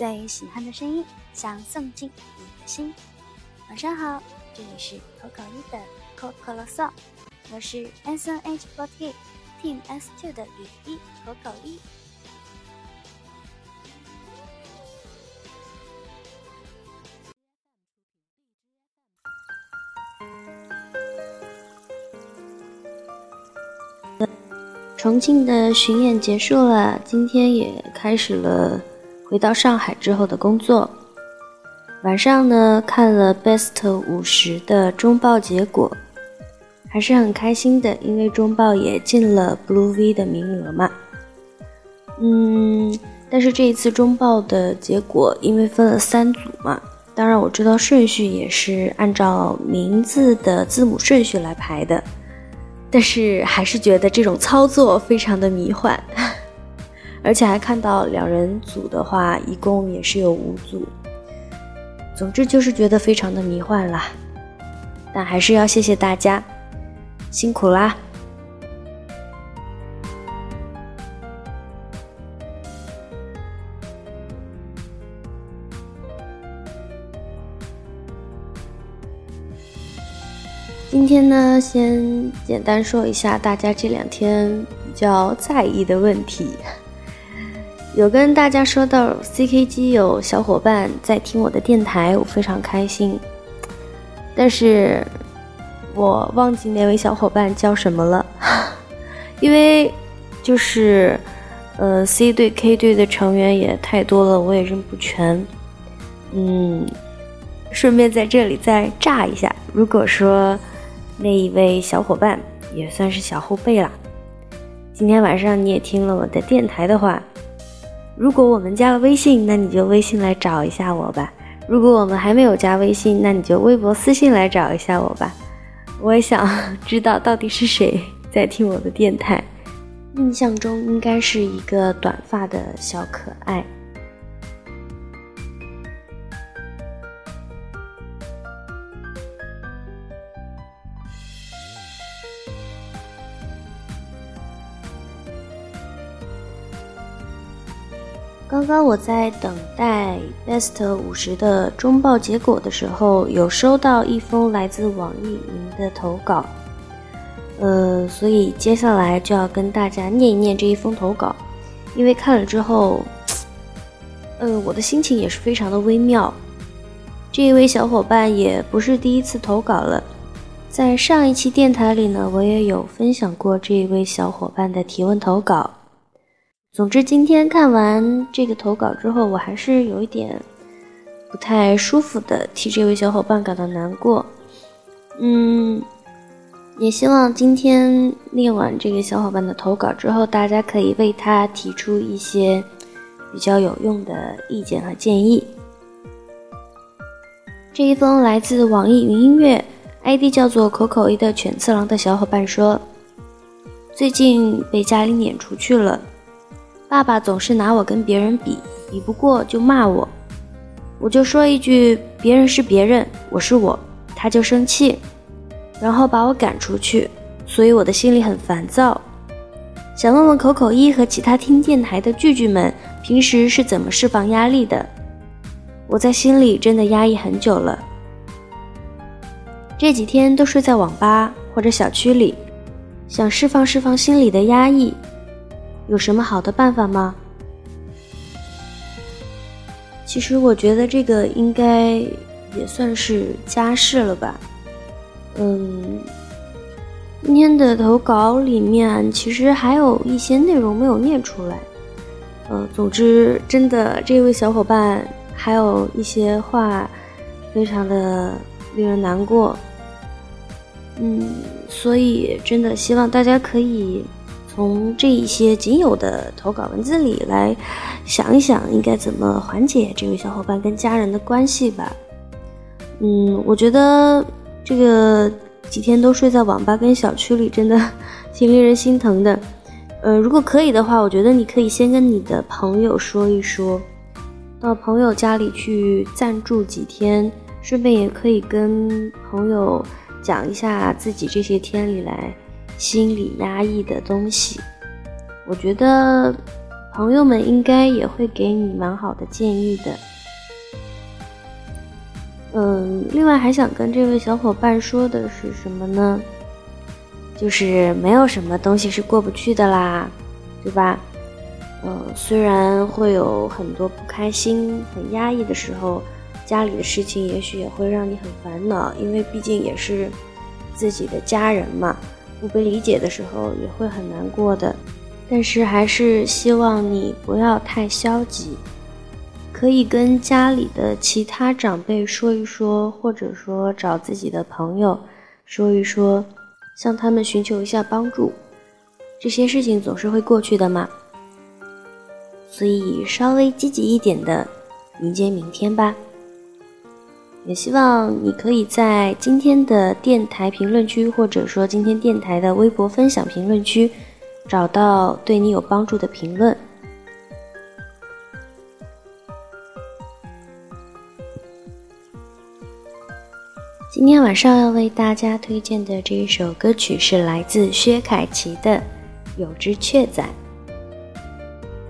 最喜欢的声音，想送进你的心。晚上好，这里是口口一的口口啰嗦，我是 S N H forty Team S two 的雨衣口口一。重庆的巡演结束了，今天也开始了回到上海之后的工作。晚上呢，看了 Best 五十的中报结果，还是很开心的，因为中报也进了 Blue V 的名额嘛。嗯，但是这一次中报的结果，因为分了三组嘛，当然我知道顺序也是按照名字的字母顺序来排的。但是还是觉得这种操作非常的迷幻，而且还看到两人组的话，一共也是有五组。总之就是觉得非常的迷幻啦，但还是要谢谢大家，辛苦啦。今天呢，先简单说一下大家这两天比较在意的问题。有跟大家说到 CKG 有小伙伴在听我的电台，我非常开心。但是我忘记那位小伙伴叫什么了，因为就是呃 C 队 K 队的成员也太多了，我也认不全。嗯，顺便在这里再炸一下，如果说。那一位小伙伴也算是小后辈啦。今天晚上你也听了我的电台的话，如果我们加了微信，那你就微信来找一下我吧；如果我们还没有加微信，那你就微博私信来找一下我吧。我也想知道到底是谁在听我的电台。印象中应该是一个短发的小可爱。刚刚我在等待 Best 五十的中报结果的时候，有收到一封来自网易云的投稿，呃，所以接下来就要跟大家念一念这一封投稿，因为看了之后，呃，我的心情也是非常的微妙。这一位小伙伴也不是第一次投稿了，在上一期电台里呢，我也有分享过这一位小伙伴的提问投稿。总之，今天看完这个投稿之后，我还是有一点不太舒服的，替这位小伙伴感到难过。嗯，也希望今天念完这个小伙伴的投稿之后，大家可以为他提出一些比较有用的意见和建议。这一封来自网易云音乐，ID 叫做口口一的犬次郎的小伙伴说：“最近被家里撵出去了。”爸爸总是拿我跟别人比，比不过就骂我，我就说一句“别人是别人，我是我”，他就生气，然后把我赶出去，所以我的心里很烦躁。想问问口口一和其他听电台的聚聚们，平时是怎么释放压力的？我在心里真的压抑很久了，这几天都睡在网吧或者小区里，想释放释放心里的压抑。有什么好的办法吗？其实我觉得这个应该也算是家事了吧。嗯，今天的投稿里面其实还有一些内容没有念出来。呃，总之，真的这位小伙伴还有一些话，非常的令人难过。嗯，所以真的希望大家可以。从这一些仅有的投稿文字里来想一想，应该怎么缓解这位小伙伴跟家人的关系吧。嗯，我觉得这个几天都睡在网吧跟小区里，真的挺令人心疼的。呃，如果可以的话，我觉得你可以先跟你的朋友说一说，到朋友家里去暂住几天，顺便也可以跟朋友讲一下自己这些天里来。心理压抑的东西，我觉得朋友们应该也会给你蛮好的建议的。嗯，另外还想跟这位小伙伴说的是什么呢？就是没有什么东西是过不去的啦，对吧？嗯，虽然会有很多不开心、很压抑的时候，家里的事情也许也会让你很烦恼，因为毕竟也是自己的家人嘛，不被理解的时候也会很难过的。但是还是希望你不要太消极。可以跟家里的其他长辈说一说，或者说找自己的朋友说一说，向他们寻求一下帮助。这些事情总是会过去的嘛，所以稍微积极一点的迎接明天吧。也希望你可以在今天的电台评论区，或者说今天电台的微博分享评论区，找到对你有帮助的评论。今天晚上要为大家推荐的这一首歌曲是来自薛凯琪的《有只雀仔》。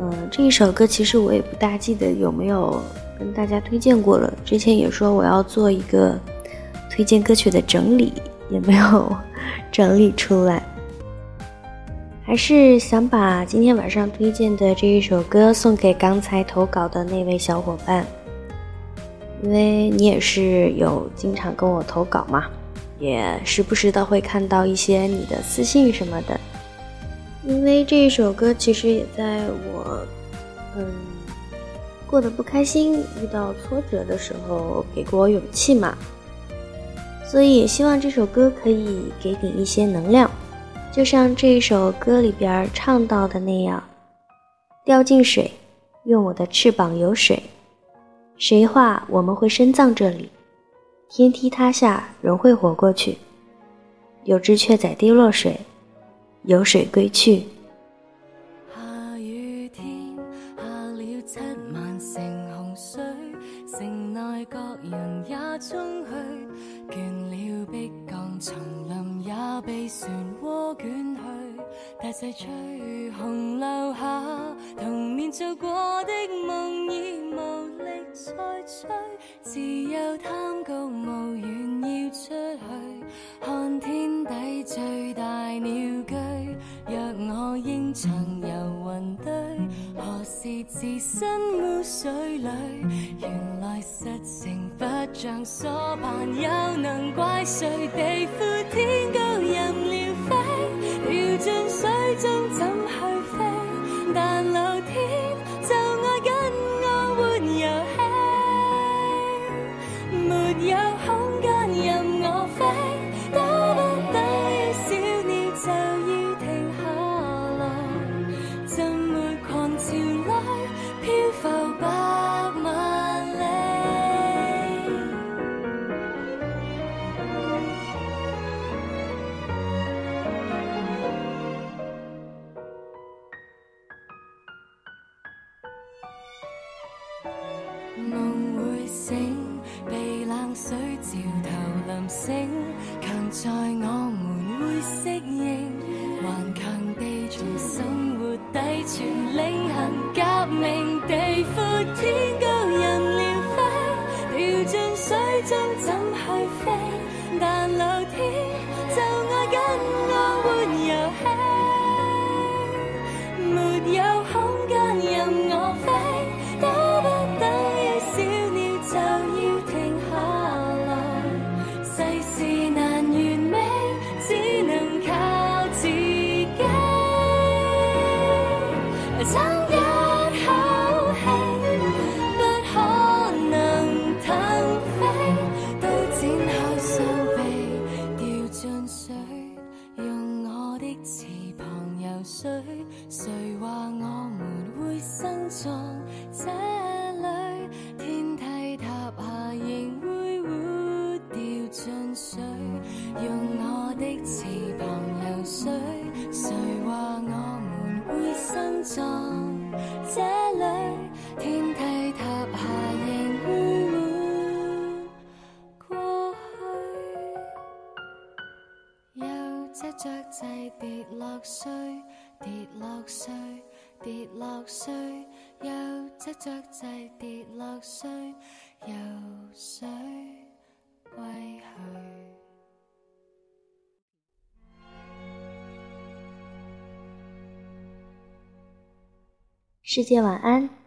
嗯，这一首歌其实我也不大记得有没有跟大家推荐过了。之前也说我要做一个推荐歌曲的整理，也没有 整理出来。还是想把今天晚上推荐的这一首歌送给刚才投稿的那位小伙伴。因为你也是有经常跟我投稿嘛，也时不时的会看到一些你的私信什么的。因为这一首歌其实也在我嗯过得不开心、遇到挫折的时候给过我勇气嘛，所以也希望这首歌可以给你一些能量，就像这一首歌里边唱到的那样：掉进水，用我的翅膀游水。谁话我们会深葬这里？天梯塌下，仍会活过去。有只雀仔跌落水，有水归去。漩涡卷去。大势吹，洪流下，童年做过的梦已无力再追。自由贪高，无缘要出去，看天底最大鸟居。若我应曾游云堆，是置身污水里？原来实情不像所盼，又能怪谁？地阔天高任鸟飞，掉进水中怎适应，顽强地从生活底存领跌落水，有隻雀仔跌落水，游水歸去。世界晚安。